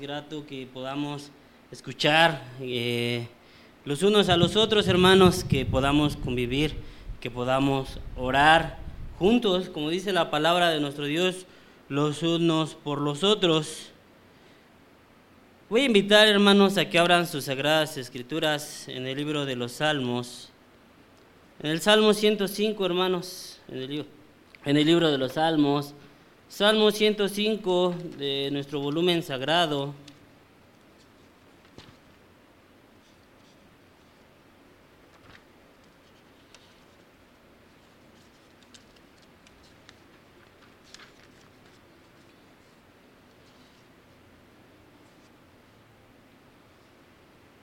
grato que podamos escuchar eh, los unos a los otros, hermanos, que podamos convivir, que podamos orar juntos, como dice la palabra de nuestro Dios, los unos por los otros. Voy a invitar, hermanos, a que abran sus sagradas escrituras en el libro de los Salmos. En el Salmo 105, hermanos, en el en el libro de los Salmos. Salmo 105 de nuestro volumen sagrado.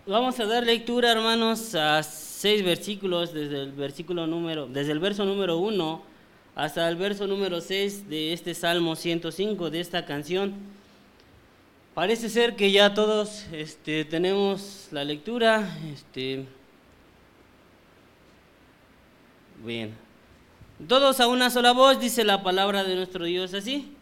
Vamos a dar lectura, hermanos, a seis versículos desde el versículo número, desde el verso número 1 hasta el verso número 6 de este Salmo 105 de esta canción. Parece ser que ya todos este, tenemos la lectura. Este, bien. Todos a una sola voz dice la palabra de nuestro Dios así.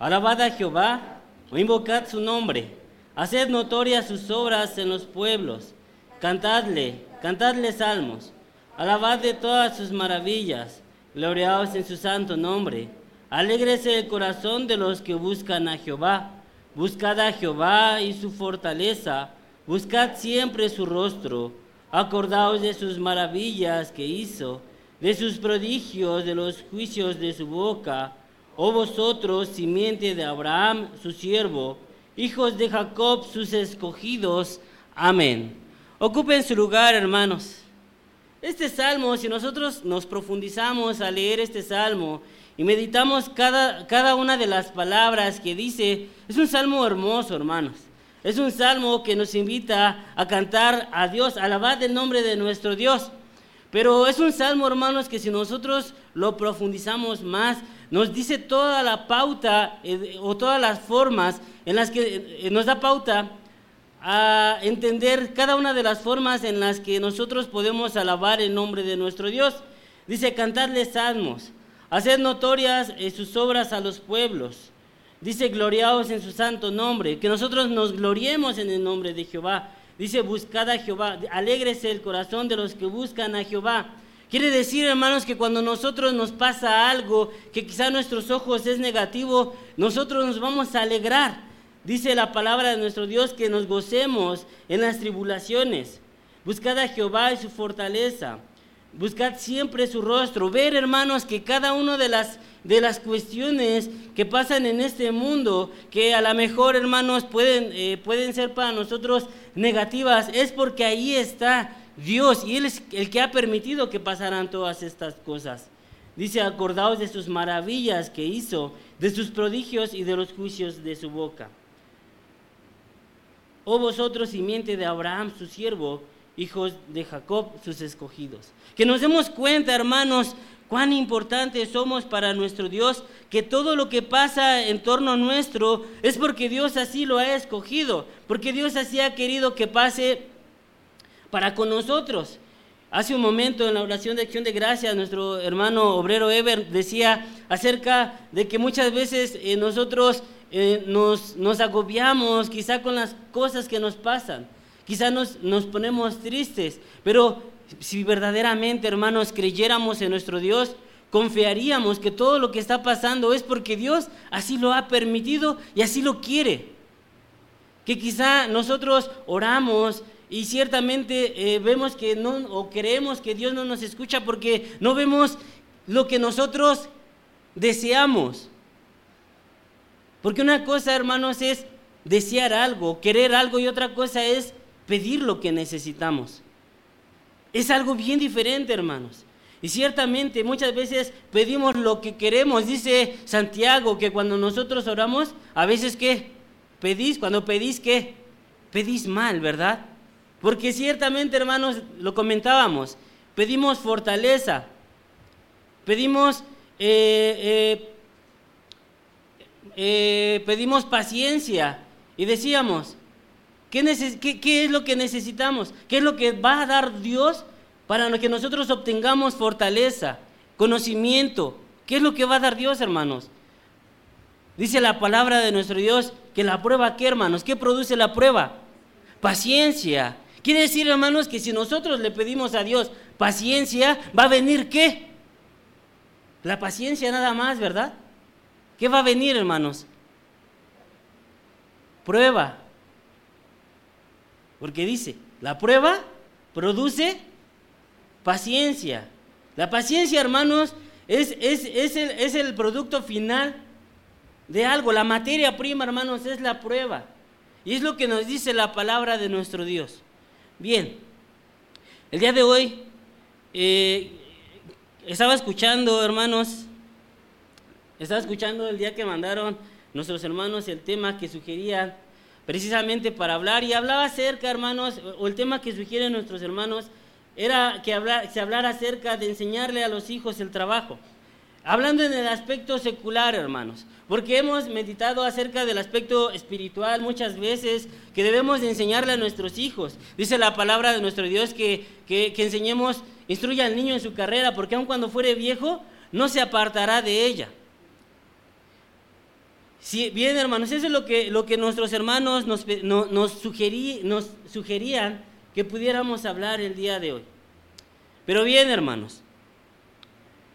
Alabad a Jehová o invocad su nombre Haced notorias sus obras en los pueblos. Cantadle, cantadle salmos. Alabad de todas sus maravillas. Gloriaos en su santo nombre. Alégrese el corazón de los que buscan a Jehová. Buscad a Jehová y su fortaleza. Buscad siempre su rostro. Acordaos de sus maravillas que hizo, de sus prodigios, de los juicios de su boca. Oh vosotros, simiente de Abraham, su siervo, hijos de Jacob, sus escogidos. Amén. Ocupen su lugar, hermanos. Este salmo, si nosotros nos profundizamos a leer este salmo y meditamos cada, cada una de las palabras que dice, es un salmo hermoso, hermanos. Es un salmo que nos invita a cantar a Dios, a alabar el nombre de nuestro Dios. Pero es un salmo, hermanos, que si nosotros lo profundizamos más, nos dice toda la pauta eh, o todas las formas en las que eh, nos da pauta a entender cada una de las formas en las que nosotros podemos alabar el nombre de nuestro Dios. Dice, cantarle salmos, hacer notorias eh, sus obras a los pueblos. Dice, gloriaos en su santo nombre, que nosotros nos gloriemos en el nombre de Jehová. Dice, buscad a Jehová, alégrese el corazón de los que buscan a Jehová. Quiere decir, hermanos, que cuando nosotros nos pasa algo que quizá a nuestros ojos es negativo, nosotros nos vamos a alegrar. Dice la palabra de nuestro Dios que nos gocemos en las tribulaciones. Buscad a Jehová y su fortaleza. Buscad siempre su rostro. Ver, hermanos, que cada una de las, de las cuestiones que pasan en este mundo, que a lo mejor, hermanos, pueden, eh, pueden ser para nosotros negativas, es porque ahí está Dios y Él es el que ha permitido que pasaran todas estas cosas. Dice, acordaos de sus maravillas que hizo, de sus prodigios y de los juicios de su boca. Oh vosotros, simiente de Abraham, su siervo, hijos de Jacob, sus escogidos. Que nos demos cuenta, hermanos, cuán importantes somos para nuestro Dios, que todo lo que pasa en torno nuestro es porque Dios así lo ha escogido, porque Dios así ha querido que pase para con nosotros. Hace un momento en la oración de acción de gracias, nuestro hermano obrero Ever decía acerca de que muchas veces eh, nosotros eh, nos, nos, agobiamos quizá con las cosas que nos pasan, quizá nos, nos ponemos tristes, pero si verdaderamente, hermanos, creyéramos en nuestro Dios, confiaríamos que todo lo que está pasando es porque Dios así lo ha permitido y así lo quiere. Que quizá nosotros oramos y ciertamente eh, vemos que no, o creemos que Dios no nos escucha porque no vemos lo que nosotros deseamos. Porque una cosa, hermanos, es desear algo, querer algo, y otra cosa es pedir lo que necesitamos. Es algo bien diferente, hermanos. Y ciertamente muchas veces pedimos lo que queremos. Dice Santiago que cuando nosotros oramos, a veces ¿qué? Pedís, cuando pedís ¿qué? Pedís mal, ¿verdad? Porque ciertamente, hermanos, lo comentábamos, pedimos fortaleza, pedimos, eh, eh, eh, pedimos paciencia y decíamos, ¿qué, ¿qué es lo que necesitamos? ¿Qué es lo que va a dar Dios para que nosotros obtengamos fortaleza, conocimiento? ¿Qué es lo que va a dar Dios, hermanos? Dice la palabra de nuestro Dios que la prueba, ¿qué hermanos? ¿Qué produce la prueba? Paciencia. Quiere decir, hermanos, que si nosotros le pedimos a Dios paciencia, va a venir qué? La paciencia nada más, ¿verdad? ¿Qué va a venir, hermanos? Prueba. Porque dice, la prueba produce paciencia. La paciencia, hermanos, es, es, el, es el producto final de algo. La materia prima, hermanos, es la prueba. Y es lo que nos dice la palabra de nuestro Dios. Bien, el día de hoy eh, estaba escuchando, hermanos, estaba escuchando el día que mandaron nuestros hermanos el tema que sugerían precisamente para hablar y hablaba acerca, hermanos, o el tema que sugieren nuestros hermanos era que se hablara acerca de enseñarle a los hijos el trabajo. Hablando en el aspecto secular, hermanos, porque hemos meditado acerca del aspecto espiritual muchas veces que debemos enseñarle a nuestros hijos. Dice la palabra de nuestro Dios que, que, enseñemos, instruya al niño en su carrera, porque aun cuando fuere viejo, no se apartará de ella. Bien, hermanos, eso es lo que, lo que nuestros hermanos nos, nos, nos sugerían que pudiéramos hablar el día de hoy. Pero bien, hermanos,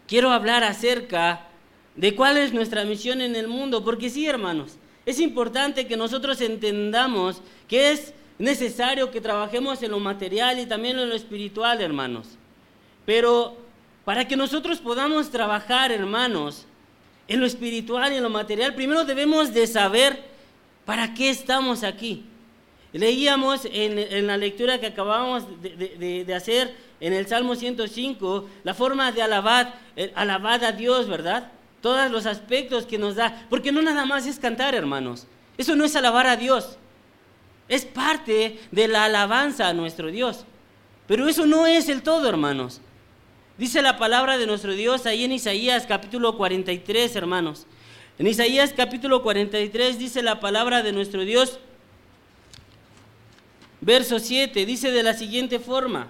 quiero hablar acerca de cuál es nuestra misión en el mundo, porque sí, hermanos, es importante que nosotros entendamos que es necesario que trabajemos en lo material y también en lo espiritual, hermanos. Pero para que nosotros podamos trabajar, hermanos, en lo espiritual y en lo material, primero debemos de saber para qué estamos aquí. Leíamos en, la lectura que acabamos de hacer en el Salmo 105 la forma de alabar, eh, alabar a Dios, ¿verdad? Todos los aspectos que nos da. Porque no nada más es cantar, hermanos. Eso no es alabar a Dios. Es parte de la alabanza a nuestro Dios. Pero eso no es el todo, hermanos. Dice la palabra de nuestro Dios ahí en Isaías capítulo 43, hermanos. En Isaías capítulo 43 dice la palabra de nuestro Dios, verso 7, dice de la siguiente forma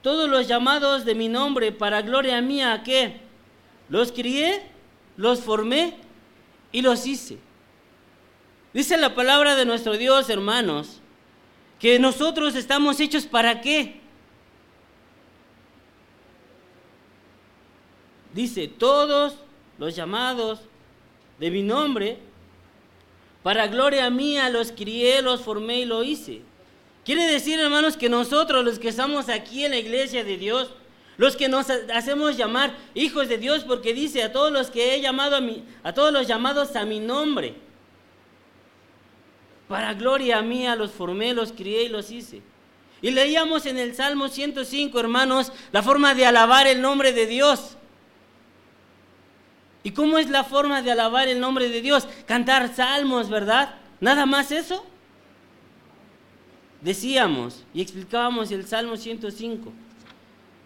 todos los llamados de mi nombre para gloria mía, ¿qué? Los crié, los formé y los hice. Dice la palabra de nuestro Dios, hermanos, que nosotros estamos hechos para qué? Dice, todos los llamados de mi nombre, para gloria mía los crié, los formé y lo hice. Quiere decir, hermanos, que nosotros, los que estamos aquí en la iglesia de Dios, los que nos hacemos llamar hijos de Dios, porque dice a todos los que he llamado a mí, a todos los llamados a mi nombre, para gloria mía los formé, los crié y los hice. Y leíamos en el Salmo 105, hermanos, la forma de alabar el nombre de Dios. ¿Y cómo es la forma de alabar el nombre de Dios? Cantar salmos, ¿verdad? Nada más eso decíamos y explicábamos el Salmo 105,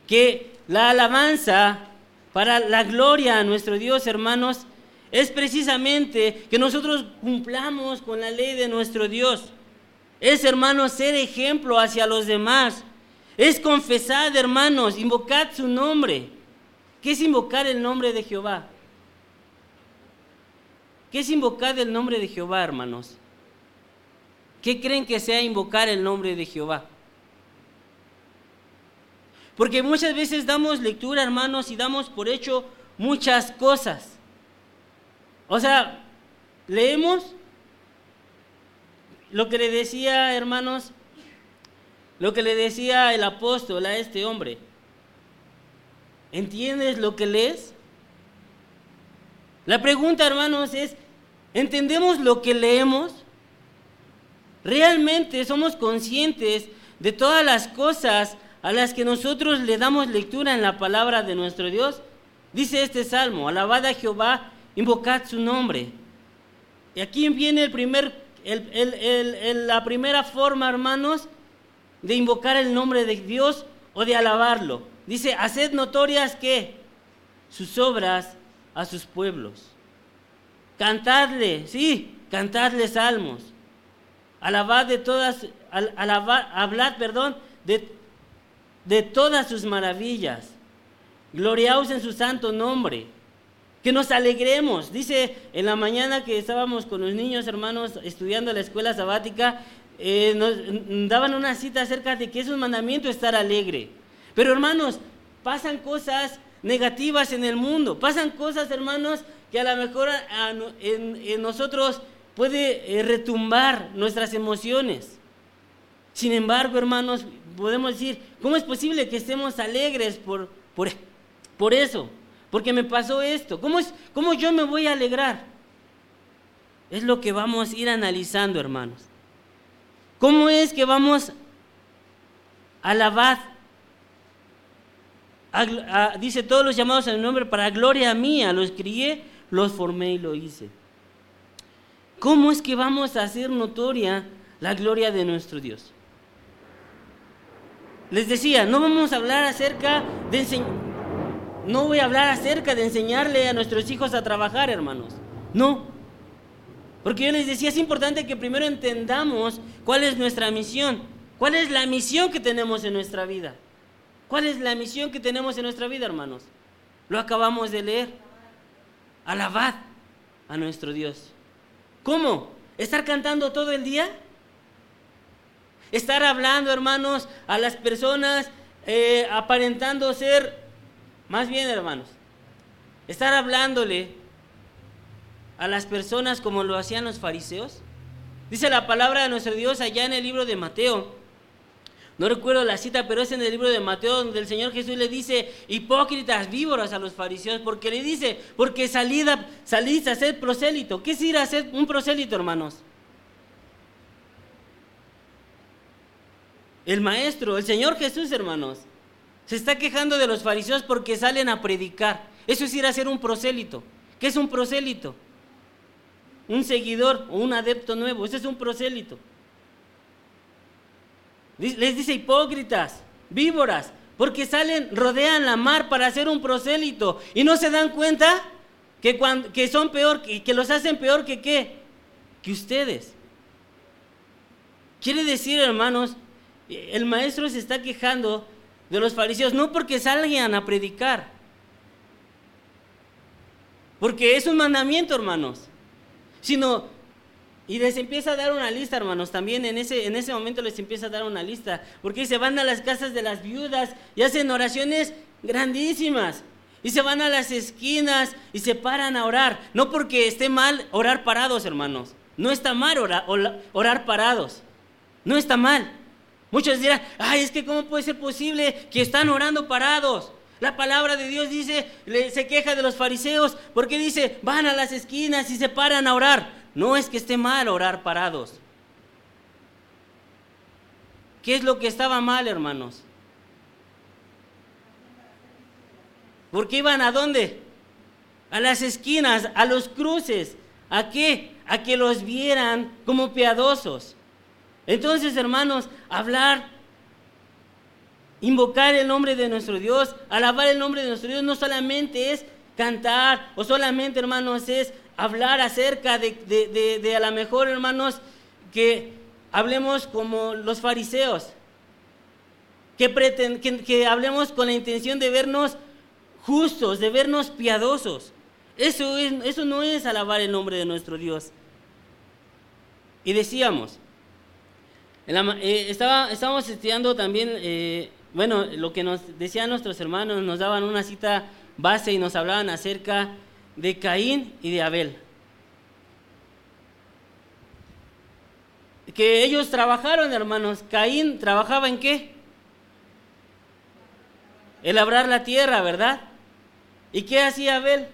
que la alabanza para la gloria a nuestro Dios, hermanos, es precisamente que nosotros cumplamos con la ley de nuestro Dios. Es, hermanos, ser ejemplo hacia los demás. Es confesar, hermanos, invocar su nombre. ¿Qué es invocar el nombre de Jehová? ¿Qué es invocar el nombre de Jehová, hermanos? ¿Qué creen que sea invocar el nombre de Jehová? Porque muchas veces damos lectura, hermanos, y damos por hecho muchas cosas. O sea, leemos lo que le decía, hermanos, lo que le decía el apóstol a este hombre. ¿Entiendes lo que lees? La pregunta, hermanos, es, ¿entendemos lo que leemos? ¿Realmente somos conscientes de todas las cosas a las que nosotros le damos lectura en la palabra de nuestro Dios? Dice este salmo, alabad a Jehová, invocad su nombre. Y aquí viene el primer, la primera forma, hermanos, de invocar el nombre de Dios o de alabarlo. Dice, haced notorias que sus obras a sus pueblos. Cantadle, sí, cantadle salmos alabad de todas, hablad, perdón, de, de todas sus maravillas. Gloriaos en su santo nombre. que nos alegremos. Dice en la mañana que estábamos con los niños hermanos estudiando la escuela sabática, eh, nos daban una cita acerca de que es un mandamiento estar alegre. Pero hermanos, pasan cosas negativas en el mundo, pasan cosas hermanos que a lo mejor en, nosotros puede eh, retumbar nuestras emociones. Sin embargo, hermanos, podemos decir, ¿cómo es posible que estemos alegres por, por, por eso? porque me pasó esto. ¿Cómo, es, ¿Cómo yo me voy a alegrar? Es lo que vamos a ir analizando, hermanos. ¿Cómo es que vamos a alabar? dice todos los llamados en el nombre para gloria mía, los crié, los formé y lo hice. ¿Cómo es que vamos a hacer notoria la gloria de nuestro Dios? Les decía, no vamos a hablar acerca de enseñar no voy a hablar acerca de enseñarle a nuestros hijos a trabajar, hermanos. No. Porque yo les decía, es importante que primero entendamos cuál es nuestra misión. ¿Cuál es la misión que tenemos en nuestra vida? ¿Cuál es la misión que tenemos en nuestra vida, hermanos? Lo acabamos de leer. Alabad a nuestro Dios. ¿Cómo? ¿Estar cantando todo el día? ¿Estar hablando, hermanos, a las personas eh, aparentando ser más bien, hermanos, estar hablándole a las personas como lo hacían los fariseos. Dice la palabra de nuestro Dios allá en el libro de Mateo. No recuerdo la cita, pero es en el libro de Mateo donde el Señor Jesús le dice, hipócritas, víboras a los fariseos, porque le dice, porque salid a, salís a ser prosélito. ¿Qué es ir a ser un prosélito, hermanos? El maestro, el Señor Jesús, hermanos. Se está quejando de los fariseos porque salen a predicar. Eso es ir a ser un prosélito. ¿Qué es un prosélito? Un seguidor o un adepto nuevo. Ese es un prosélito. Les dice hipócritas, víboras, porque salen, rodean la mar para hacer un prosélito y no se dan cuenta que, cuando, que son peor, que, que los hacen peor que qué, que ustedes. Quiere decir, hermanos, el maestro se está quejando de los fariseos, no porque salgan a predicar, porque es un mandamiento, hermanos, sino, y les empieza a dar una lista, hermanos, también en ese, en ese momento les empieza a dar una lista, porque se van a las casas de las viudas y hacen oraciones grandísimas. Y se van a las esquinas y se paran a orar. No porque esté mal orar parados, hermanos. No está mal orar, orar parados. No está mal. Muchos dirán, ay, es que cómo puede ser posible que están orando parados. La palabra de Dios dice, se queja de los fariseos porque dice, van a las esquinas y se paran a orar. No es que esté mal orar parados. ¿Qué es lo que estaba mal, hermanos? Porque iban a dónde? A las esquinas, a los cruces. ¿A qué? A que los vieran como piadosos. Entonces, hermanos, hablar, invocar el nombre de nuestro Dios, alabar el nombre de nuestro Dios, no solamente es cantar o solamente, hermanos, es hablar acerca de, a lo mejor, hermanos, que hablemos como los fariseos, que, que hablemos con la intención de vernos justos, de vernos piadosos. Eso, es, eso no es alabar el nombre de nuestro Dios. Y decíamos, eh, estaba, estábamos estudiando también, eh, bueno, lo que nos decían nuestros hermanos, nos daban una cita base y nos hablaban acerca de Caín y de Abel. Que ellos trabajaron, hermanos. Caín trabajaba en qué? El labrar la tierra, ¿verdad? ¿Y qué hacía Abel?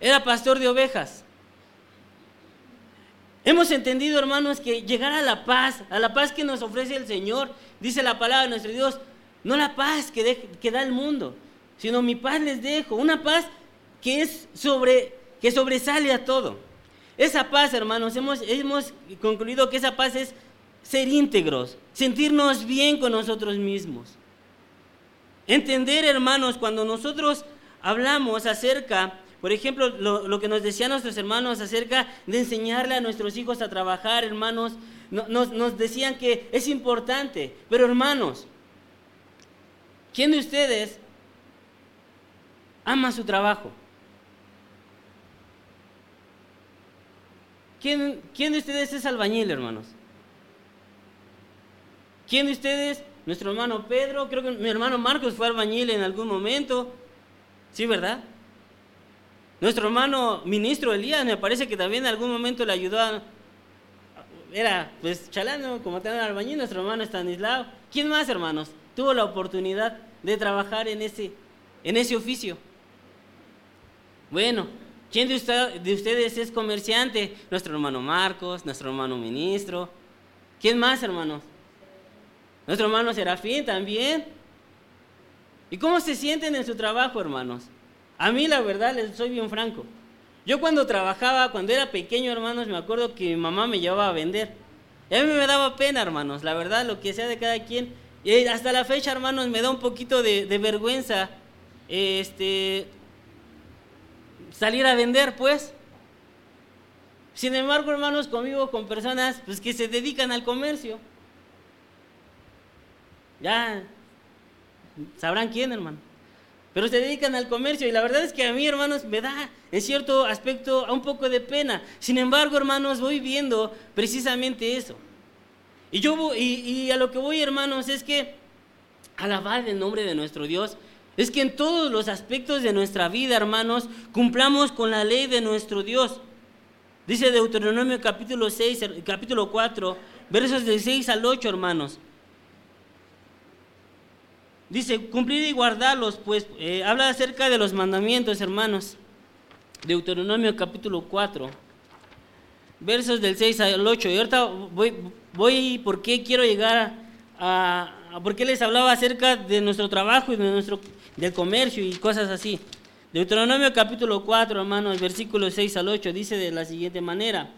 Era pastor de ovejas. Hemos entendido, hermanos, que llegar a la paz, a la paz que nos ofrece el Señor, dice la palabra de nuestro Dios, no la paz que, que da el mundo, sino mi paz les dejo, una paz que es sobre, que sobresale a todo. Esa paz, hermanos, hemos, hemos concluido que esa paz es ser íntegros, sentirnos bien con nosotros mismos. Entender, hermanos, cuando nosotros hablamos acerca por ejemplo, lo, que nos decían nuestros hermanos acerca de enseñarle a nuestros hijos a trabajar, hermanos, nos, decían que es importante. Pero hermanos, ¿quién de ustedes ama su trabajo? ¿Quién, ¿Quién de ustedes es albañil, hermanos? ¿Quién de ustedes? Nuestro hermano Pedro, creo que mi hermano Marcos fue albañil en algún momento. Sí, ¿verdad? Nuestro hermano ministro Elías me parece que también en algún momento le ayudó a... Era pues chalano, como tal albañil, nuestro hermano Stanislao. ¿Quién más, hermanos? Tuvo la oportunidad de trabajar en ese, en ese oficio. Bueno, ¿quién de, de ustedes es comerciante? Nuestro hermano Marcos, nuestro hermano ministro. ¿Quién más, hermanos? Nuestro hermano Serafín también. ¿Y cómo se sienten en su trabajo, hermanos? A mí, la verdad, les soy bien franco. Yo cuando trabajaba, cuando era pequeño, hermanos, me acuerdo que mi mamá me llevaba a vender. Y a mí me daba pena, hermanos, la verdad, lo que sea de cada quien. Y hasta la fecha, hermanos, me da un poquito de, vergüenza este, salir a vender, pues. Sin embargo, hermanos, conmigo con personas pues, que se dedican al comercio. Ya sabrán quién, hermano. Pero se dedican al comercio y la verdad es que a mí, hermanos, me da en cierto aspecto un poco de pena. Sin embargo, hermanos, voy viendo precisamente eso. Y, yo, y, y a lo que voy, hermanos, es que alabar el nombre de nuestro Dios es que en todos los aspectos de nuestra vida, hermanos, cumplamos con la ley de nuestro Dios. Dice Deuteronomio capítulo 6, capítulo 4, versos del 6 al 8, hermanos. Dice, cumplir y guardarlos, pues eh, habla acerca de los mandamientos, hermanos. Deuteronomio capítulo 4, versos del 6 al 8. Y ahorita voy, voy ¿por qué quiero llegar a, a, por qué les hablaba acerca de nuestro trabajo y de nuestro, del comercio y cosas así? Deuteronomio capítulo 4, hermanos, versículos 6 al 8, dice de la siguiente manera.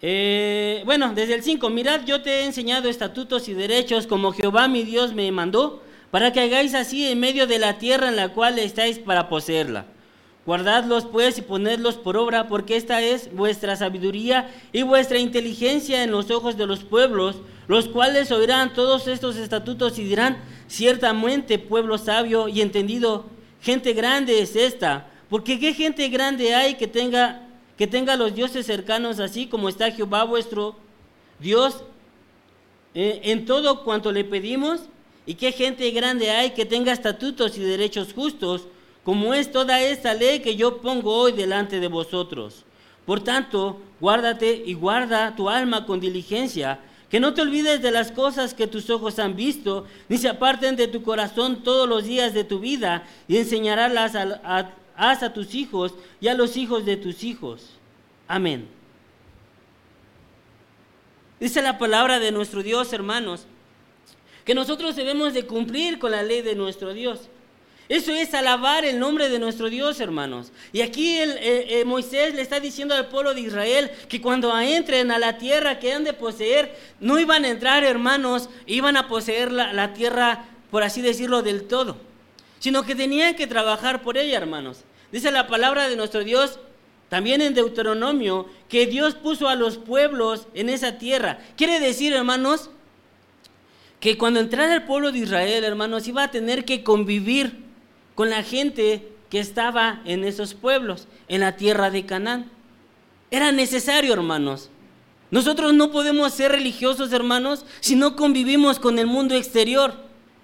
Eh, bueno, desde el 5, mirad, yo te he enseñado estatutos y derechos como Jehová mi Dios me mandó para que hagáis así en medio de la tierra en la cual estáis para poseerla. Guardadlos pues y ponedlos por obra, porque esta es vuestra sabiduría y vuestra inteligencia en los ojos de los pueblos, los cuales oirán todos estos estatutos y dirán, ciertamente pueblo sabio y entendido, gente grande es esta, porque qué gente grande hay que tenga que tenga los dioses cercanos así como está Jehová vuestro Dios eh, en todo cuanto le pedimos y qué gente grande hay que tenga estatutos y derechos justos, como es toda esta ley que yo pongo hoy delante de vosotros. Por tanto, guárdate y guarda tu alma con diligencia, que no te olvides de las cosas que tus ojos han visto, ni se aparten de tu corazón todos los días de tu vida, y enseñarás a, a tus hijos y a los hijos de tus hijos. Amén. Dice la palabra de nuestro Dios, hermanos, que nosotros debemos de cumplir con la ley de nuestro Dios. Eso es alabar el nombre de nuestro Dios, hermanos. Y aquí eh, eh, Moisés le está diciendo al pueblo de Israel que cuando entren a la tierra que han de poseer, no iban a entrar, hermanos, iban a poseer la, la tierra, por así decirlo, del todo, sino que tenían que trabajar por ella, hermanos. Dice la palabra de nuestro Dios también en Deuteronomio que Dios puso a los pueblos en esa tierra. Quiere decir, hermanos, que cuando entrara el pueblo de Israel, hermanos, iba a tener que convivir con la gente que estaba en esos pueblos, en la tierra de Canaán. Era necesario, hermanos. Nosotros no podemos ser religiosos, hermanos, si no convivimos con el mundo exterior.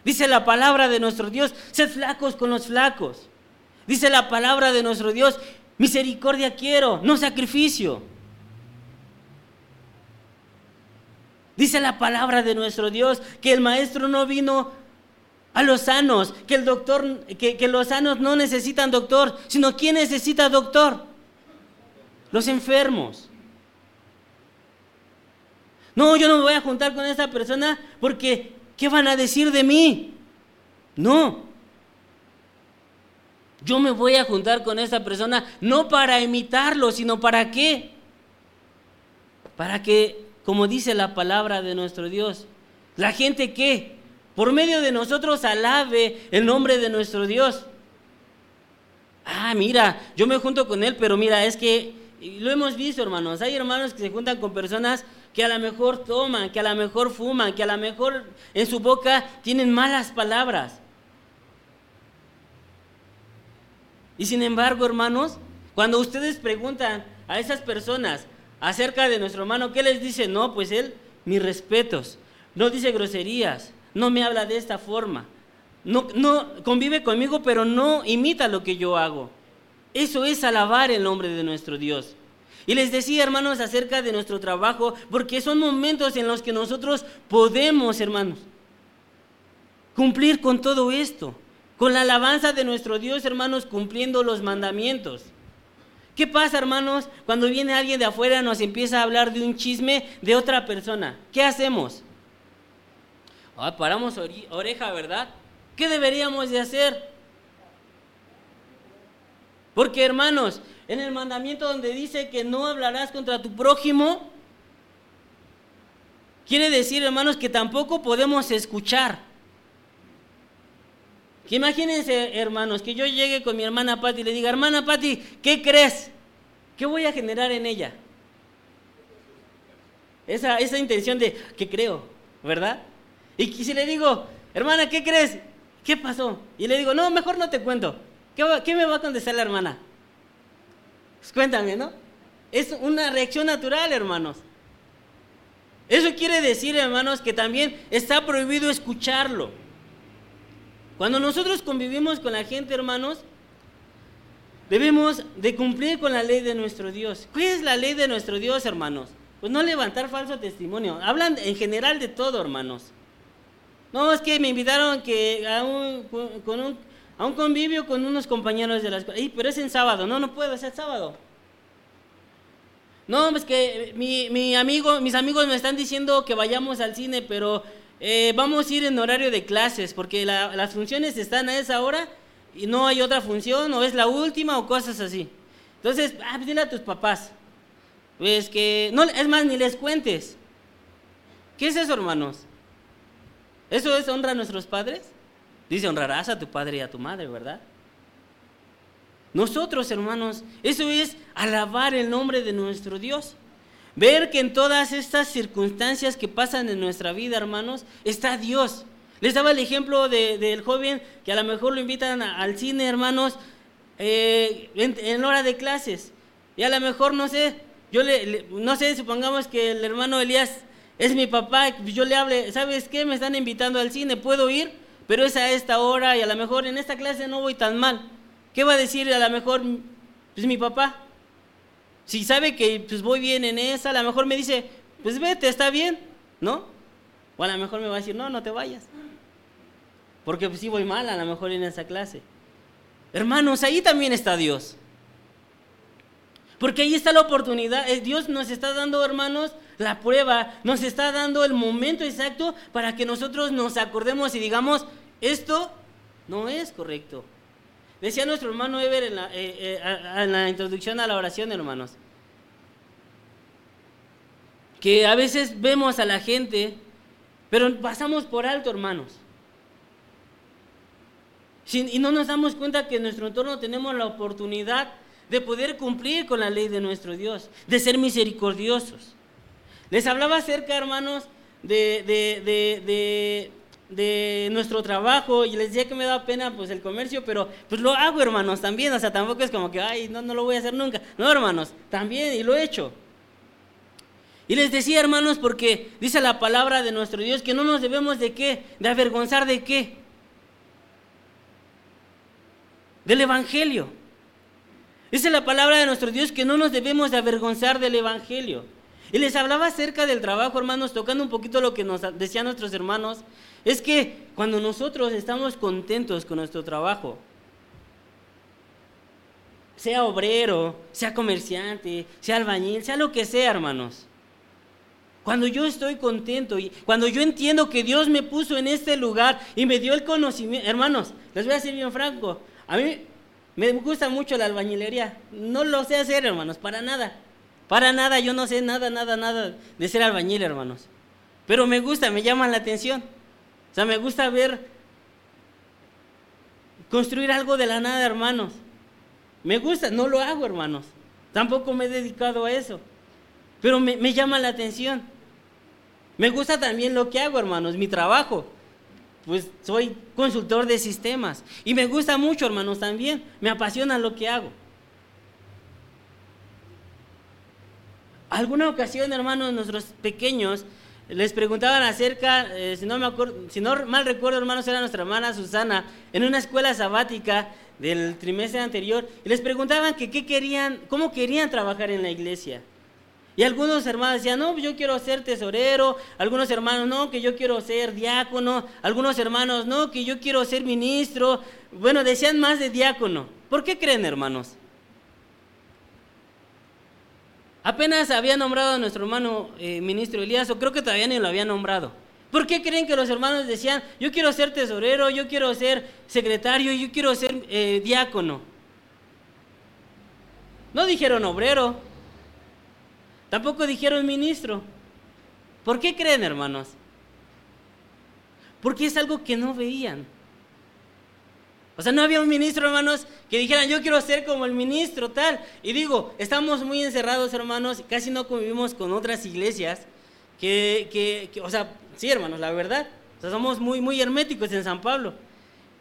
Dice la palabra de nuestro Dios, sed flacos con los flacos. Dice la palabra de nuestro Dios, misericordia quiero, no sacrificio. Dice la palabra de nuestro Dios que el maestro no vino a los sanos, que el doctor, que, los sanos no necesitan doctor, sino ¿quién necesita doctor? Los enfermos. No, yo no me voy a juntar con esa persona porque ¿qué van a decir de mí? No. Yo me voy a juntar con esa persona no para imitarlo, sino para qué? Para que como dice la palabra de nuestro Dios. La gente que por medio de nosotros alabe el nombre de nuestro Dios. Ah, mira, yo me junto con él, pero mira, es que lo hemos visto, hermanos. Hay hermanos que se juntan con personas que a lo mejor toman, que a lo mejor fuman, que a lo mejor en su boca tienen malas palabras. Y sin embargo, hermanos, cuando ustedes preguntan a esas personas, acerca de nuestro hermano, ¿qué les dice? No, pues él, mis respetos, no dice groserías, no me habla de esta forma, no, no convive conmigo, pero no imita lo que yo hago. Eso es alabar el nombre de nuestro Dios. Y les decía, hermanos, acerca de nuestro trabajo, porque son momentos en los que nosotros podemos, hermanos, cumplir con todo esto, con la alabanza de nuestro Dios, hermanos, cumpliendo los mandamientos. ¿Qué pasa, hermanos, cuando viene alguien de afuera y nos empieza a hablar de un chisme de otra persona? ¿Qué hacemos? Ah, paramos oreja, ¿verdad? ¿Qué deberíamos de hacer? Porque, hermanos, en el mandamiento donde dice que no hablarás contra tu prójimo, quiere decir, hermanos, que tampoco podemos escuchar. Que imagínense, hermanos, que yo llegue con mi hermana Patti y le diga, hermana Patti, ¿qué crees? ¿Qué voy a generar en ella? Esa, esa intención de, ¿qué creo? ¿Verdad? Y si le digo, hermana, ¿qué crees? ¿Qué pasó? Y le digo, no, mejor no te cuento. ¿Qué, me va a contestar la hermana? Pues cuéntame, ¿no? Es una reacción natural, hermanos. Eso quiere decir, hermanos, que también está prohibido escucharlo. Cuando nosotros convivimos con la gente, hermanos, debemos de cumplir con la ley de nuestro Dios. ¿Qué es la ley de nuestro Dios, hermanos? Pues no levantar falso testimonio. Hablan en general de todo, hermanos. No, es que me invitaron que a un, con un, a un convivio con unos compañeros de la escuela. pero es en sábado. No, no puedo, es el sábado. No, es que mi, mi amigo, mis amigos me están diciendo que vayamos al cine, pero eh, vamos a ir en horario de clases porque las funciones están a esa hora y no hay otra función o es la última o cosas así. Entonces, ah, pues dile a tus papás. Pues que, no, es más, ni les cuentes. ¿Qué es eso, hermanos? ¿Eso es honra a nuestros padres? Dice, honrarás a tu padre y a tu madre, ¿verdad? Nosotros, hermanos, eso es alabar el nombre de nuestro Dios. Ver que en todas estas circunstancias que pasan en nuestra vida, hermanos, está Dios. Les daba el ejemplo del joven que a lo mejor lo invitan al cine, hermanos, eh, en, hora de clases. Y a lo mejor, no sé, yo le, no sé, supongamos que el hermano Elías es mi papá, yo le hable, ¿sabes qué? Me están invitando al cine, puedo ir, pero es a esta hora y a lo mejor en esta clase no voy tan mal. ¿Qué va a decir a lo mejor pues, mi papá? Si sabe que pues voy bien en esa, a lo mejor me dice, pues vete, está bien, ¿no? O a lo mejor me va a decir, no, no te vayas. Porque pues sí voy mal a lo mejor en esa clase. Hermanos, ahí también está Dios. Porque ahí está la oportunidad. Eh, Dios nos está dando, hermanos, la prueba, nos está dando el momento exacto para que nosotros nos acordemos y digamos, esto no es correcto. Decía nuestro hermano la, eh, eh, en la introducción a la oración, hermanos, que a veces vemos a la gente, pero pasamos por alto, hermanos. y no nos damos cuenta que en nuestro entorno tenemos la oportunidad de poder cumplir con la ley de nuestro Dios, de ser misericordiosos. Les hablaba acerca, hermanos, de, de, de nuestro trabajo y les decía que me da pena pues el comercio, pero pues lo hago hermanos también, o sea, tampoco es como que, ay, no, no lo voy a hacer nunca. No, hermanos, también y lo he hecho. Y les decía, hermanos, porque dice la palabra de nuestro Dios que no nos debemos de qué, de avergonzar de qué. Del Evangelio. Dice la palabra de nuestro Dios que no nos debemos de avergonzar del Evangelio. Y les hablaba acerca del trabajo, hermanos, tocando un poquito lo que nos decían nuestros hermanos. Es que cuando nosotros estamos contentos con nuestro trabajo, sea obrero, sea comerciante, sea albañil, sea lo que sea, hermanos. Cuando yo estoy contento y cuando yo entiendo que Dios me puso en este lugar y me dio el conocimiento, hermanos, les voy a decir bien franco, a mí me gusta mucho la albañilería, no lo sé hacer, hermanos, para nada. Para nada, yo no sé nada, nada, nada de ser albañil, hermanos. Pero me gusta, me llama la atención. O sea, me gusta ver construir algo de la nada, hermanos. Me gusta, no lo hago, hermanos. Tampoco me he dedicado a eso. Pero me, me llama la atención. Me gusta también lo que hago, hermanos, mi trabajo. Pues soy consultor de sistemas. Y me gusta mucho, hermanos, también. Me apasiona lo que hago. Alguna ocasión, hermanos, nuestros pequeños les preguntaban acerca, eh, si, no me acuerdo, si no mal recuerdo, hermanos, era nuestra hermana Susana, en una escuela sabática del trimestre anterior, y les preguntaban que qué querían, cómo querían trabajar en la iglesia. Y algunos hermanos decían, no, yo quiero ser tesorero, algunos hermanos, no, que yo quiero ser diácono, algunos hermanos, no, que yo quiero ser ministro. Bueno, decían más de diácono. ¿Por qué creen, hermanos? Apenas había nombrado a nuestro hermano eh, ministro Elías, o creo que todavía ni lo había nombrado. ¿Por qué creen que los hermanos decían, yo quiero ser tesorero, yo quiero ser secretario, yo quiero ser eh, diácono? No dijeron obrero, Tampoco dijeron ministro. ¿Por qué creen, hermanos? Porque es algo que no veían. O sea, no había un ministro, hermanos, que dijeran, yo quiero ser como el ministro, tal. Y digo, estamos muy encerrados, hermanos, casi no convivimos con otras iglesias que, que, o sea, sí, hermanos, la verdad. O sea, somos muy, muy herméticos en San Pablo.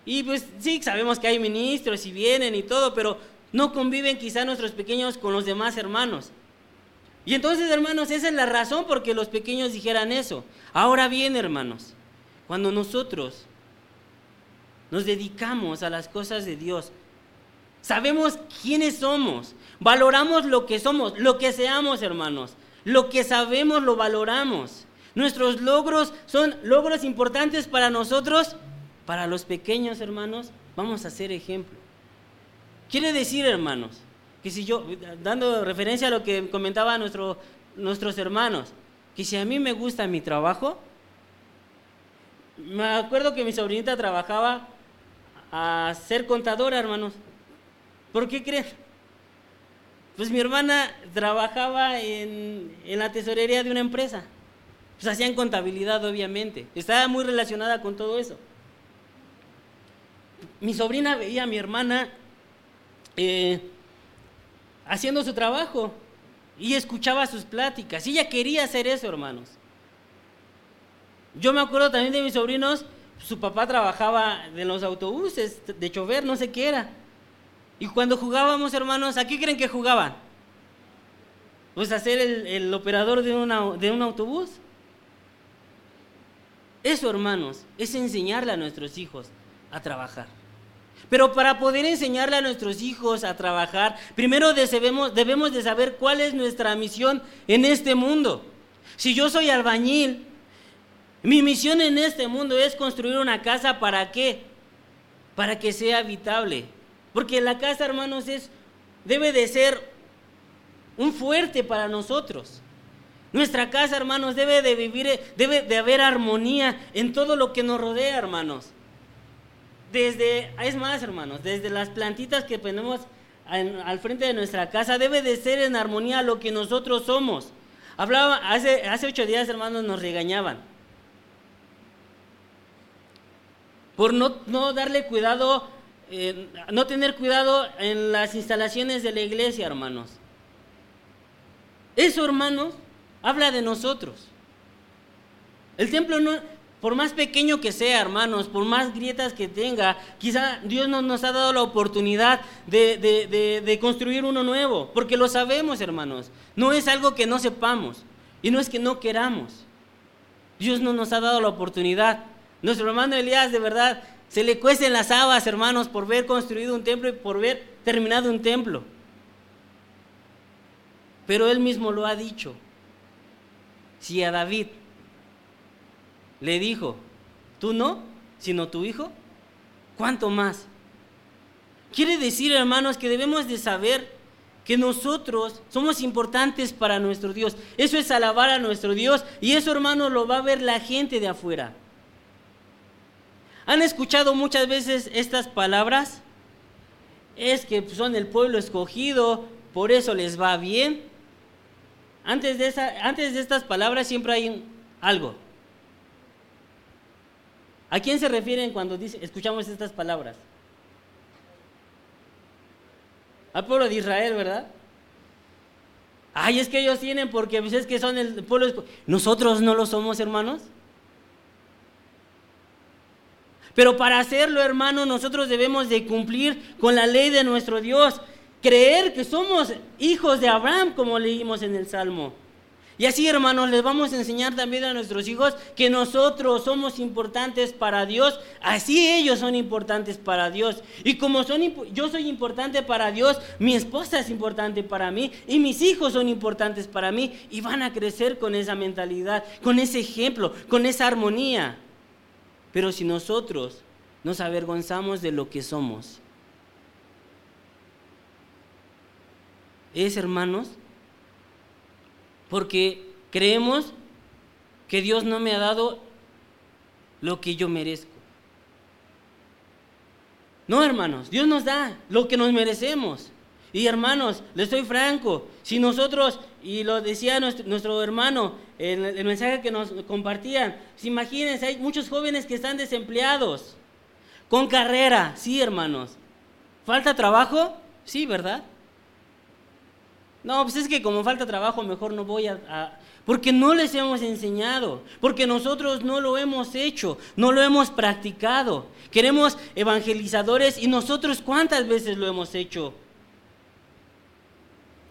Y pues sí, sabemos que hay ministros y vienen y todo, pero no conviven quizá nuestros pequeños con los demás hermanos. Y entonces, hermanos, esa es la razón por que los pequeños dijeran eso. Ahora bien, hermanos, cuando nosotros nos dedicamos a las cosas de Dios, sabemos quiénes somos, valoramos lo que somos, lo que seamos, hermanos, lo que sabemos lo valoramos. Nuestros logros son logros importantes para nosotros, para los pequeños, hermanos, vamos a ser ejemplo. Quiere decir, hermanos, que si yo, dando referencia a lo que comentaban nuestro, nuestros hermanos, que si a mí me gusta mi trabajo, me acuerdo que mi sobrinita trabajaba a ser contadora, hermanos. ¿Por qué creen? Pues mi hermana trabajaba en, en la tesorería de una empresa. Pues hacían contabilidad, obviamente. Estaba muy relacionada con todo eso. Mi sobrina veía a mi hermana eh, haciendo su trabajo y escuchaba sus pláticas. Y ella quería hacer eso, hermanos. Yo me acuerdo también de mis sobrinos, su papá trabajaba en los autobuses, de chofer, no sé qué era. Y cuando jugábamos, hermanos, ¿a qué creen que jugaban? Pues a ser el, operador de un autobús. Eso, hermanos, es enseñarle a nuestros hijos a trabajar. Pero para poder enseñarle a nuestros hijos a trabajar, primero debemos, debemos de saber cuál es nuestra misión en este mundo. Si yo soy albañil, mi misión en este mundo es construir una casa para qué? Para que sea habitable. Porque la casa, hermanos, es, debe de ser un fuerte para nosotros. Nuestra casa, hermanos, debe de vivir, debe de haber armonía en todo lo que nos rodea, hermanos. Desde, es más hermanos, desde las plantitas que ponemos al frente de nuestra casa, debe de ser en armonía lo que nosotros somos. Hablaba, hace ocho días hermanos nos regañaban. Por no, no darle cuidado, no tener cuidado en las instalaciones de la iglesia, hermanos. Eso, hermanos, habla de nosotros. El templo no, por más pequeño que sea, hermanos, por más grietas que tenga, quizá Dios no nos ha dado la oportunidad de, construir uno nuevo, porque lo sabemos, hermanos. No es algo que no sepamos y no es que no queramos. Dios no nos ha dado la oportunidad. Nuestro hermano Elías, de verdad, se le cuecen las habas, hermanos, por ver construido un templo y por ver terminado un templo. Pero él mismo lo ha dicho. Si a David le dijo, tú no, sino tu hijo, ¿cuánto más? Quiere decir, hermanos, que debemos de saber que nosotros somos importantes para nuestro Dios. Eso es alabar a nuestro Dios y eso, hermanos, lo va a ver la gente de afuera. ¿Han escuchado muchas veces estas palabras? Es que son el pueblo escogido, por eso les va bien. Antes de, esa, antes de estas palabras siempre hay algo. ¿A quién se refieren cuando dice, escuchamos estas palabras? Al pueblo de Israel, ¿verdad? Ay, es que ellos tienen porque pues, es que son el pueblo. Nosotros no lo somos, hermanos. Pero para hacerlo, hermano, nosotros debemos de cumplir con la ley de nuestro Dios. creer que somos hijos de Abraham, como leímos en el Salmo. Y así, hermanos, les vamos a enseñar también a nuestros hijos que nosotros somos importantes para Dios, así ellos son importantes para Dios. Y como son, yo soy importante para Dios, mi esposa es importante para mí y mis hijos son importantes para mí y van a crecer con esa mentalidad, con ese ejemplo, con esa armonía. Pero si nosotros nos avergonzamos de lo que somos, es, hermanos, porque creemos que Dios no me ha dado lo que yo merezco. No, hermanos, Dios nos da lo que nos merecemos. Y hermanos, les soy franco, si nosotros, y lo decía nuestro, hermano el, mensaje que nos compartían, si imagínense, hay muchos jóvenes que están desempleados, con carrera, sí, hermanos. ¿Falta trabajo? Sí, ¿verdad? No, pues es que como falta trabajo, mejor no voy a, Porque no les hemos enseñado, porque nosotros no lo hemos hecho, no lo hemos practicado. Queremos evangelizadores y nosotros cuántas veces lo hemos hecho.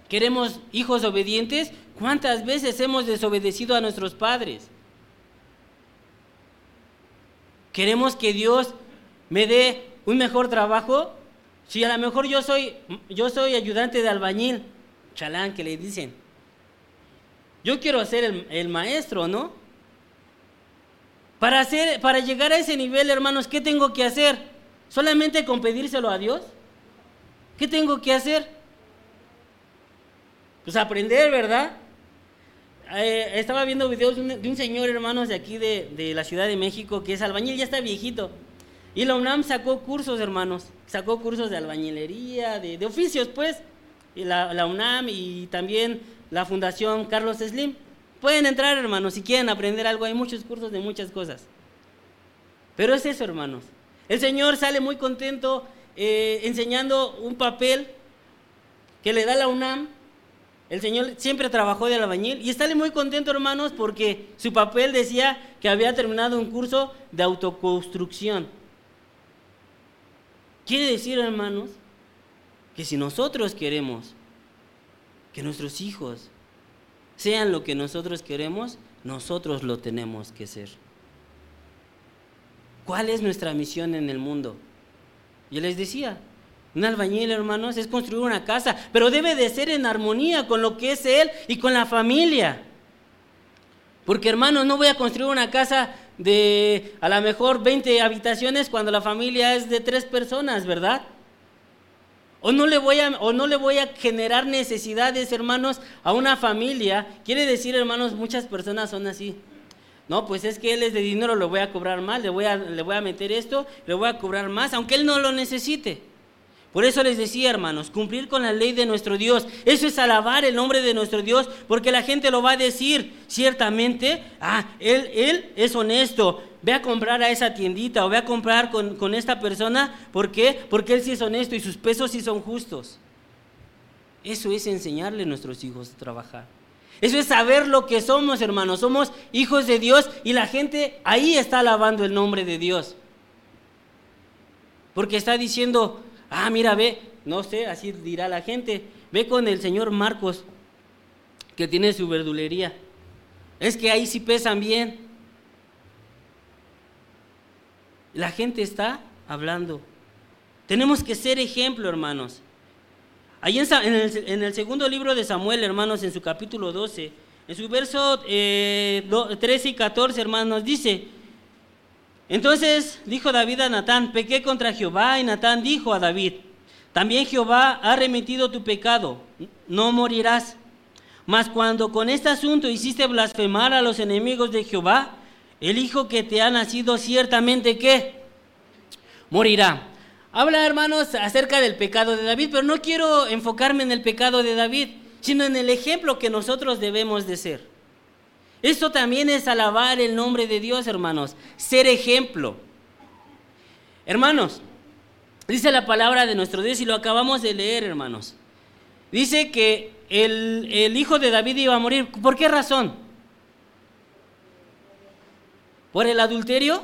Queremos hijos obedientes, cuántas veces hemos desobedecido a nuestros padres. Queremos que Dios me dé un mejor trabajo. Si a lo mejor yo soy, yo soy ayudante de albañil, chalán que le dicen. Yo quiero ser el, maestro, ¿no? Para, hacer, para llegar a ese nivel, hermanos, ¿qué tengo que hacer? ¿Solamente con pedírselo a Dios? ¿Qué tengo que hacer? Pues aprender, ¿verdad? Eh, estaba viendo videos de un, señor, hermanos, de aquí de, de, la Ciudad de México, que es albañil, ya está viejito. Y la UNAM sacó cursos, hermanos. Sacó cursos de albañilería, de, de oficios, pues y la, UNAM y también la Fundación Carlos Slim. Pueden entrar, hermanos, si quieren aprender algo. Hay muchos cursos de muchas cosas. Pero es eso, hermanos. El Señor sale muy contento eh, enseñando un papel que le da la UNAM. El Señor siempre trabajó de albañil y sale muy contento, hermanos, porque su papel decía que había terminado un curso de autoconstrucción. Quiere decir, hermanos, que si nosotros queremos que nuestros hijos sean lo que nosotros queremos, nosotros lo tenemos que ser. ¿Cuál es nuestra misión en el mundo? Yo les decía, un albañil, hermanos, es construir una casa, pero debe de ser en armonía con lo que es él y con la familia. Porque, hermanos, no voy a construir una casa de a lo mejor 20 habitaciones cuando la familia es de tres personas, ¿verdad? O no, le voy a, o no le voy a generar necesidades, hermanos, a una familia. Quiere decir, hermanos, muchas personas son así. No, pues es que él es de dinero, le voy a cobrar más, le voy a, le voy a meter esto, le voy a cobrar más, aunque él no lo necesite. Por eso les decía, hermanos, cumplir con la ley de nuestro Dios. Eso es alabar el nombre de nuestro Dios, porque la gente lo va a decir ciertamente, ah, él, él es honesto, ve a comprar a esa tiendita o ve a comprar con, esta persona. ¿Por qué? Porque él sí es honesto y sus pesos sí son justos. Eso es enseñarle a nuestros hijos a trabajar. Eso es saber lo que somos, hermanos. Somos hijos de Dios y la gente ahí está alabando el nombre de Dios. Porque está diciendo, ah, mira, ve, no sé, así dirá la gente, ve con el señor Marcos, que tiene su verdulería. Es que ahí sí pesan bien. La gente está hablando. Tenemos que ser ejemplo, hermanos. Ahí en, el, segundo libro de Samuel, hermanos, en su capítulo 12, en su verso 13 eh, y 14, hermanos, dice, entonces dijo David a Natán, pequé contra Jehová, y Natán dijo a David, también Jehová ha remitido tu pecado, no morirás. Mas cuando con este asunto hiciste blasfemar a los enemigos de Jehová, el hijo que te ha nacido ciertamente que morirá. Habla, hermanos, acerca del pecado de David, pero no quiero enfocarme en el pecado de David, sino en el ejemplo que nosotros debemos de ser. Esto también es alabar el nombre de Dios, hermanos, ser ejemplo. Hermanos, dice la palabra de nuestro Dios y lo acabamos de leer, hermanos. Dice que el, el hijo de David iba a morir. ¿Por qué razón? ¿Por el adulterio?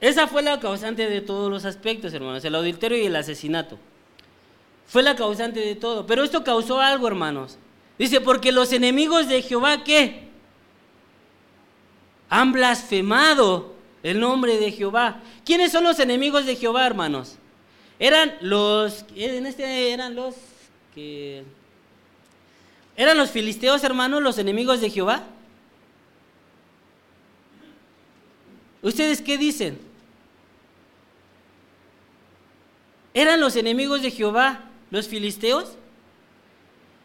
Esa fue la causante de todos los aspectos, hermanos, el adulterio y el asesinato. Fue la causante de todo. Pero esto causó algo, hermanos. Dice, porque los enemigos de Jehová, ¿qué? Han blasfemado el nombre de Jehová. ¿Quiénes son los enemigos de Jehová, hermanos? Eran los, en este eran los que... ¿Eran los filisteos, hermanos, los enemigos de Jehová? ¿Ustedes qué dicen? ¿Eran los enemigos de Jehová los filisteos?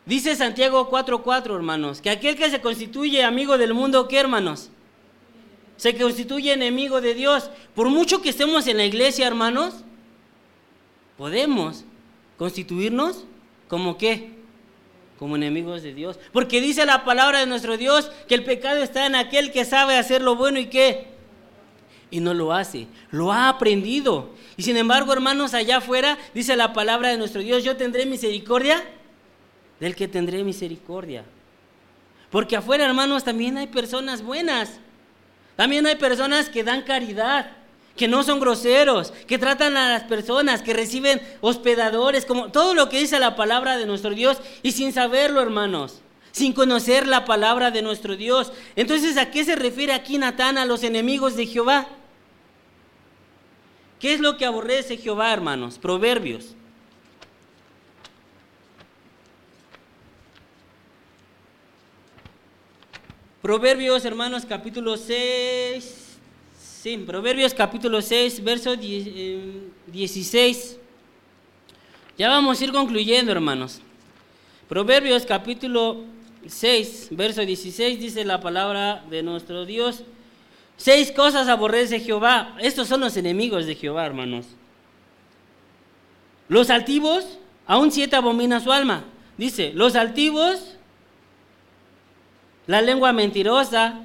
Dice Santiago 4:4, hermanos, que aquel que se constituye amigo del mundo, ¿qué, hermanos? Se constituye enemigo de Dios. Por mucho que estemos en la iglesia, hermanos, podemos constituirnos como qué? Como enemigos de Dios. Porque dice la palabra de nuestro Dios que el pecado está en aquel que sabe hacer lo bueno y qué? Y no lo hace. Lo ha aprendido. Y sin embargo, hermanos, allá afuera dice la palabra de nuestro Dios, yo tendré misericordia del que tendré misericordia. Porque afuera, hermanos, también hay personas buenas. También hay personas que dan caridad, que no son groseros, que tratan a las personas, que reciben hospedadores, como todo lo que dice la palabra de nuestro Dios y sin saberlo, hermanos sin conocer la palabra de nuestro Dios. Entonces, ¿a qué se refiere aquí Natán a los enemigos de Jehová? ¿Qué es lo que aborrece Jehová, hermanos? Proverbios. Proverbios, hermanos, capítulo 6. Sí, Proverbios capítulo 6, verso 16. Eh, ya vamos a ir concluyendo, hermanos. Proverbios capítulo 6, verso 16 dice la palabra de nuestro Dios. Seis cosas aborrece Jehová. Estos son los enemigos de Jehová, hermanos. Los altivos, aún siete abomina su alma. Dice, los altivos, la lengua mentirosa,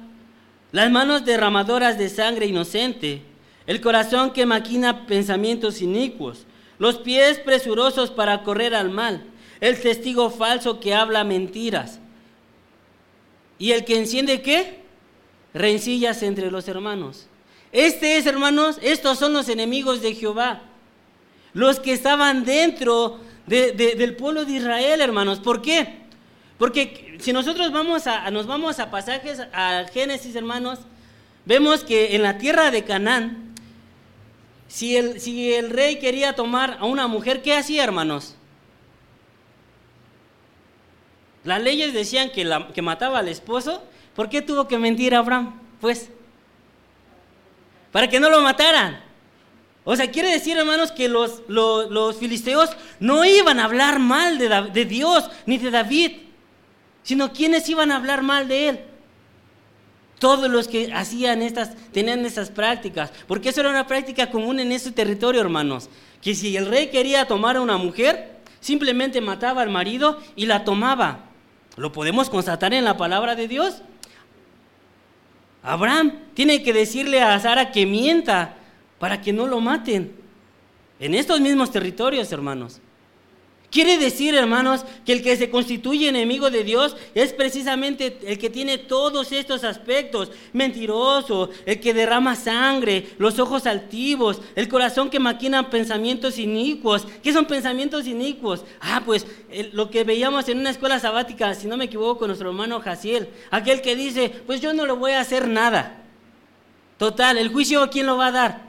las manos derramadoras de sangre inocente, el corazón que maquina pensamientos inicuos, los pies presurosos para correr al mal, el testigo falso que habla mentiras, ¿Y el que enciende qué? Rencillas entre los hermanos. Este es, hermanos, estos son los enemigos de Jehová. Los que estaban dentro del pueblo de Israel, hermanos. ¿Por qué? Porque si nosotros vamos a, nos vamos a pasajes, a Génesis, hermanos, vemos que en la tierra de Canaán, si el, si el rey quería tomar a una mujer, ¿qué hacía, hermanos? Las leyes decían que, la, que mataba al esposo. ¿Por qué tuvo que mentir Abraham? Pues, para que no lo mataran. O sea, quiere decir, hermanos, que los, los, filisteos no iban a hablar mal de, de, Dios ni de David, sino quienes iban a hablar mal de él. Todos los que hacían estas, tenían estas prácticas, porque eso era una práctica común en ese territorio, hermanos. Que si el rey quería tomar a una mujer, simplemente mataba al marido y la tomaba. Lo podemos constatar en la palabra de Dios. Abraham tiene que decirle a Sara que mienta para que no lo maten. En estos mismos territorios, hermanos. Quiere decir, hermanos, que el que se constituye enemigo de Dios es precisamente el que tiene todos estos aspectos. Mentiroso, el que derrama sangre, los ojos altivos, el corazón que maquina pensamientos inicuos. ¿Qué son pensamientos inicuos? Ah, pues lo que veíamos en una escuela sabática, si no me equivoco, con nuestro hermano Jaciel. Aquel que dice, pues yo no le voy a hacer nada. Total, ¿el juicio quién lo va a dar?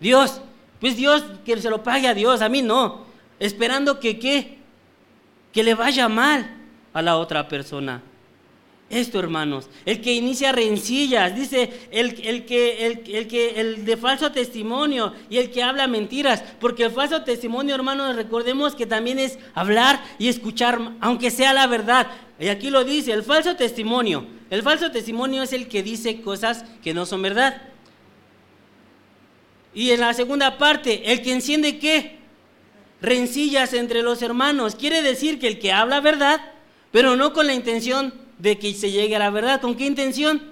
Dios. Pues Dios, que se lo pague a Dios, a mí no esperando que qué? Que le vaya mal a la otra persona. Esto, hermanos, el que inicia rencillas, dice el, que, el, que, el de falso testimonio y el que habla mentiras, porque el falso testimonio, hermanos, recordemos que también es hablar y escuchar, aunque sea la verdad. Y aquí lo dice, el falso testimonio. El falso testimonio es el que dice cosas que no son verdad. Y en la segunda parte, el que enciende qué? Rencillas entre los hermanos. Quiere decir que el que habla verdad, pero no con la intención de que se llegue a la verdad. ¿Con qué intención?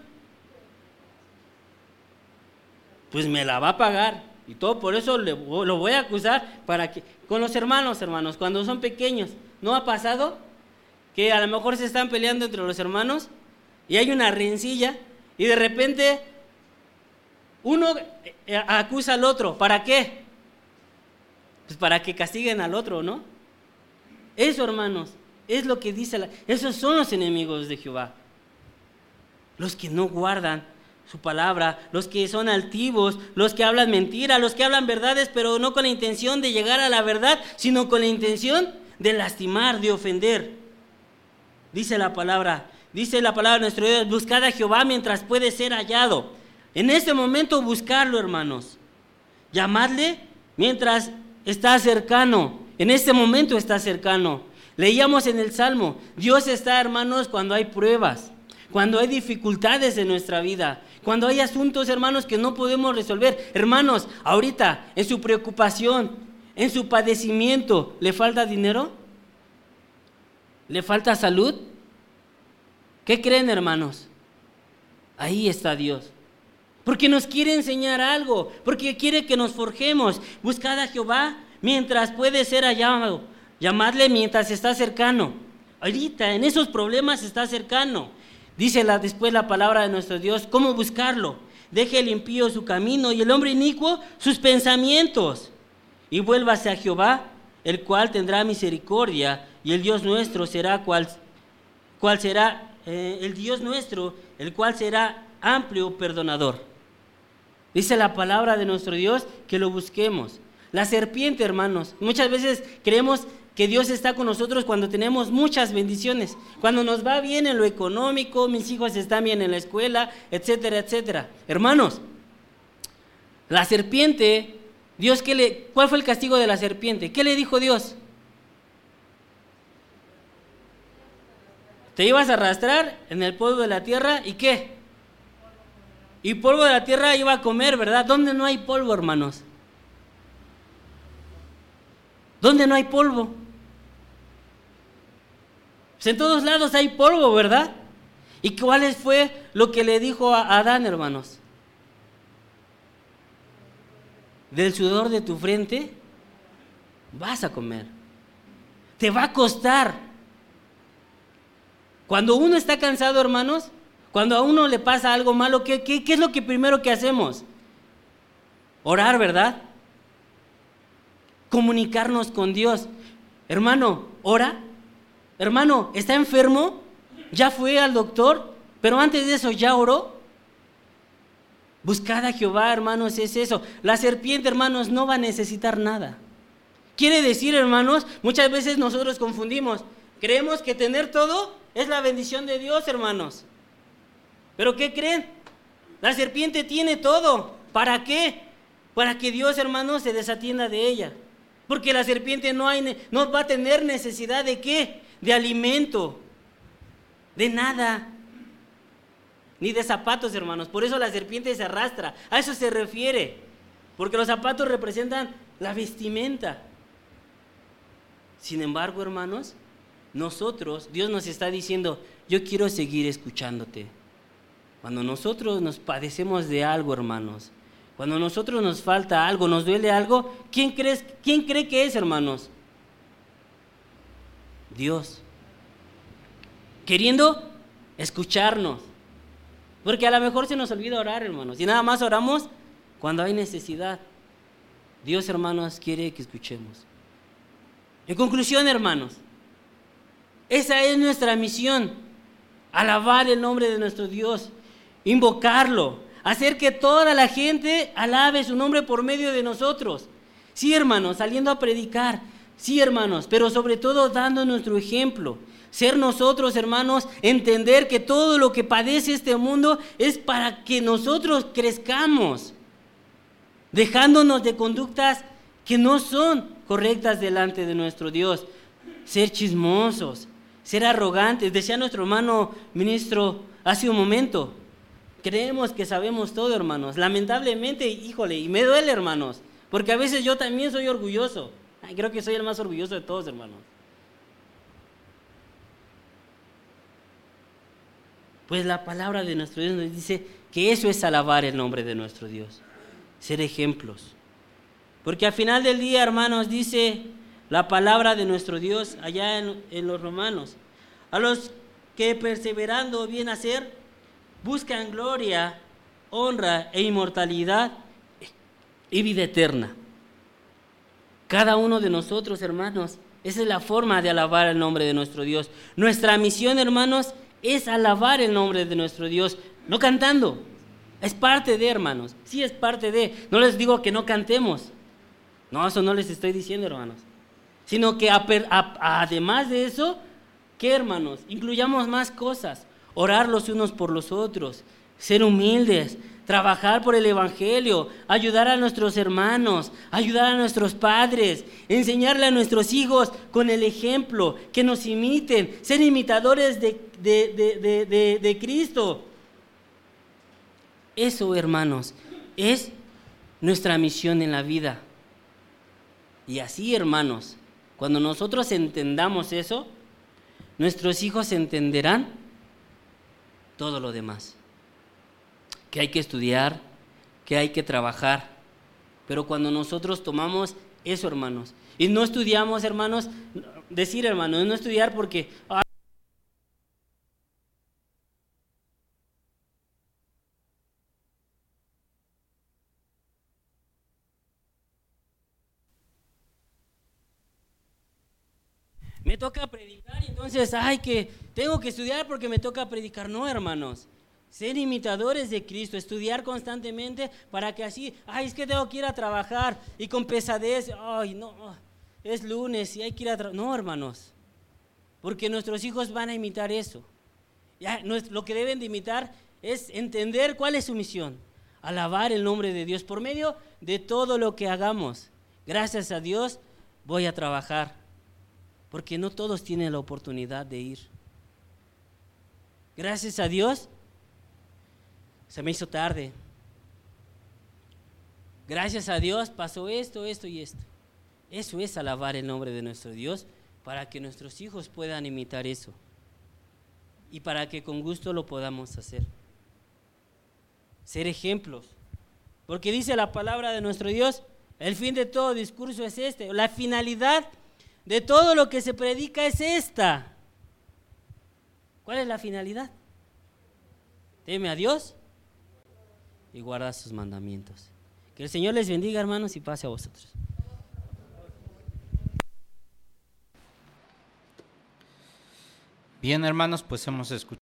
Pues me la va a pagar. Y todo por eso lo voy a acusar para que con los hermanos, hermanos, cuando son pequeños, ¿no ha pasado que a lo mejor se están peleando entre los hermanos y hay una rencilla y de repente Uno eh, acusa al otro. ¿Para qué? Pues para que castiguen al otro, ¿no? Eso, hermanos, es lo que dice. Esos son los enemigos de Jehová. Los que no guardan su palabra, los que son altivos, los que hablan mentira, los que hablan verdades, pero no con la intención de llegar a la verdad, sino con la intención de lastimar, de ofender. Dice la palabra, dice la palabra de nuestro Dios, buscad a Jehová mientras puede ser hallado. En este momento buscarlo, hermanos. Llamadle mientras está cercano. En este momento está cercano. Leíamos en el Salmo, Dios está, hermanos, cuando hay pruebas, cuando hay dificultades en nuestra vida, cuando hay asuntos, hermanos, que no podemos resolver. Hermanos, ahorita, en su preocupación, en su padecimiento, ¿le falta dinero? ¿Le falta salud? ¿Qué creen, hermanos? Ahí está Dios. Porque nos quiere enseñar algo, porque quiere que nos forjemos. Buscad a Jehová mientras puede ser hallado Llamadle mientras está cercano. Ahorita, en esos problemas está cercano. Dice después la palabra de nuestro Dios, ¿cómo buscarlo? Deje el impío su camino y el hombre inicuo sus pensamientos. Y vuélvase a Jehová, el cual tendrá misericordia, y el Dios nuestro será cual, cual será eh, el Dios nuestro, el cual será amplio perdonador. Dice la palabra de nuestro Dios que lo busquemos. La serpiente, hermanos, muchas veces creemos que Dios está con nosotros cuando tenemos muchas bendiciones, cuando nos va bien en lo económico, mis hijos están bien en la escuela, etcétera, etcétera. Hermanos, la serpiente, Dios qué le ¿cuál fue el castigo de la serpiente? ¿Qué le dijo Dios? Te ibas a arrastrar en el polvo de la tierra y qué? Y polvo de la tierra iba a comer, ¿verdad? ¿Dónde no hay polvo, hermanos? ¿Dónde no hay polvo? Pues en todos lados hay polvo, ¿verdad? ¿Y cuál fue lo que le dijo a Adán, hermanos? Del sudor de tu frente vas a comer. Te va a costar. Cuando uno está cansado, hermanos, cuando a uno le pasa algo malo, ¿qué, es lo que primero que hacemos? Orar, ¿verdad? Comunicarnos con Dios. Hermano, ora Hermano, ¿está enfermo? ¿Ya fue al doctor? Pero antes de eso, ¿ya oró? Buscad a Jehová, hermanos, es eso. La serpiente, hermanos, no va a necesitar nada. Quiere decir, hermanos, muchas veces nosotros confundimos. Creemos que tener todo es la bendición de Dios, hermanos. Pero ¿qué creen? La serpiente tiene todo. ¿Para qué? Para que Dios, hermanos, se desatienda de ella. Porque la serpiente no, no va a tener necesidad de qué? de alimento, de nada, ni de zapatos, hermanos. Por eso la serpiente se arrastra. A eso se refiere. Porque los zapatos representan la vestimenta. Sin embargo, hermanos, nosotros, Dios nos está diciendo, yo quiero seguir escuchándote. Cuando nosotros nos padecemos de algo, hermanos, cuando nosotros nos falta algo, nos duele algo, ¿quién, crees, ¿quién cree que es, hermanos? Dios. Queriendo escucharnos. Porque a lo mejor se nos olvida orar, hermanos. Y nada más oramos cuando hay necesidad. Dios, hermanos, quiere que escuchemos. En conclusión, hermanos, esa es nuestra misión. Alabar el nombre de nuestro Dios. Invocarlo. Hacer que toda la gente alabe su nombre por medio de nosotros. Sí, hermanos, saliendo a predicar Sí, hermanos, pero sobre todo dando nuestro ejemplo. Ser nosotros, hermanos, entender que todo lo que padece este mundo es para que nosotros crezcamos, dejándonos de conductas que no son correctas delante de nuestro Dios. Ser chismosos, ser arrogantes. Decía nuestro hermano ministro hace un momento, creemos que sabemos todo, hermanos. Lamentablemente, híjole, y me duele, hermanos, porque a veces yo también soy orgulloso creo que soy el más orgulloso de todos, hermanos. Pues la palabra de nuestro Dios nos dice que eso es alabar el nombre de nuestro Dios, ser ejemplos. Porque al final del día, hermanos, dice la palabra de nuestro Dios allá en, en los romanos, a los que perseverando bien hacer, buscan gloria honra e inmortalidad y vida eterna. Cada uno de nosotros, hermanos, esa es la forma de alabar el nombre de nuestro Dios. Nuestra misión, hermanos, es alabar el nombre de nuestro Dios, no cantando. Es parte de, hermanos. Sí es parte de. No les digo que no cantemos. No, eso no les estoy diciendo, hermanos. Sino que además de eso, ¿qué, hermanos? Incluyamos más cosas. Orar los unos por los otros. Ser humildes trabajar por el Evangelio, ayudar a nuestros hermanos, ayudar a nuestros padres, enseñarle a nuestros hijos con el ejemplo, que nos imiten, ser imitadores de, de Cristo. Eso, hermanos, es nuestra misión en la vida. Y así, hermanos, cuando nosotros entendamos eso, nuestros hijos entenderán todo lo demás que hay que estudiar, que hay que trabajar. Pero cuando nosotros tomamos eso, hermanos, y no estudiamos, hermanos, decir, hermanos, no estudiar porque... me toca predicar entonces, ay, que tengo que estudiar porque me toca predicar. No, hermanos. Ser imitadores de Cristo, estudiar constantemente para que así, ay, es que tengo que ir a trabajar y con pesadez, ay, no, es lunes y hay que ir a trabajar. No, hermanos, porque nuestros hijos van a imitar eso. Ya, lo que deben de imitar es entender cuál es su misión, alabar el nombre de Dios por medio de todo lo que hagamos. Gracias a Dios voy a trabajar, porque no todos tienen la oportunidad de ir. Gracias a Dios se me hizo tarde. Gracias a Dios pasó esto, esto y esto. Eso es alabar el nombre de nuestro Dios para que nuestros hijos puedan imitar eso y para que con gusto lo podamos hacer. Ser ejemplos. Porque dice la palabra de nuestro Dios, el fin de todo discurso es este, la finalidad de todo lo que se predica es esta. ¿Cuál es la finalidad? Teme a Dios y guarda sus mandamientos. Que el Señor les bendiga, hermanos, y pase a vosotros. Bien, hermanos, pues hemos escuchado.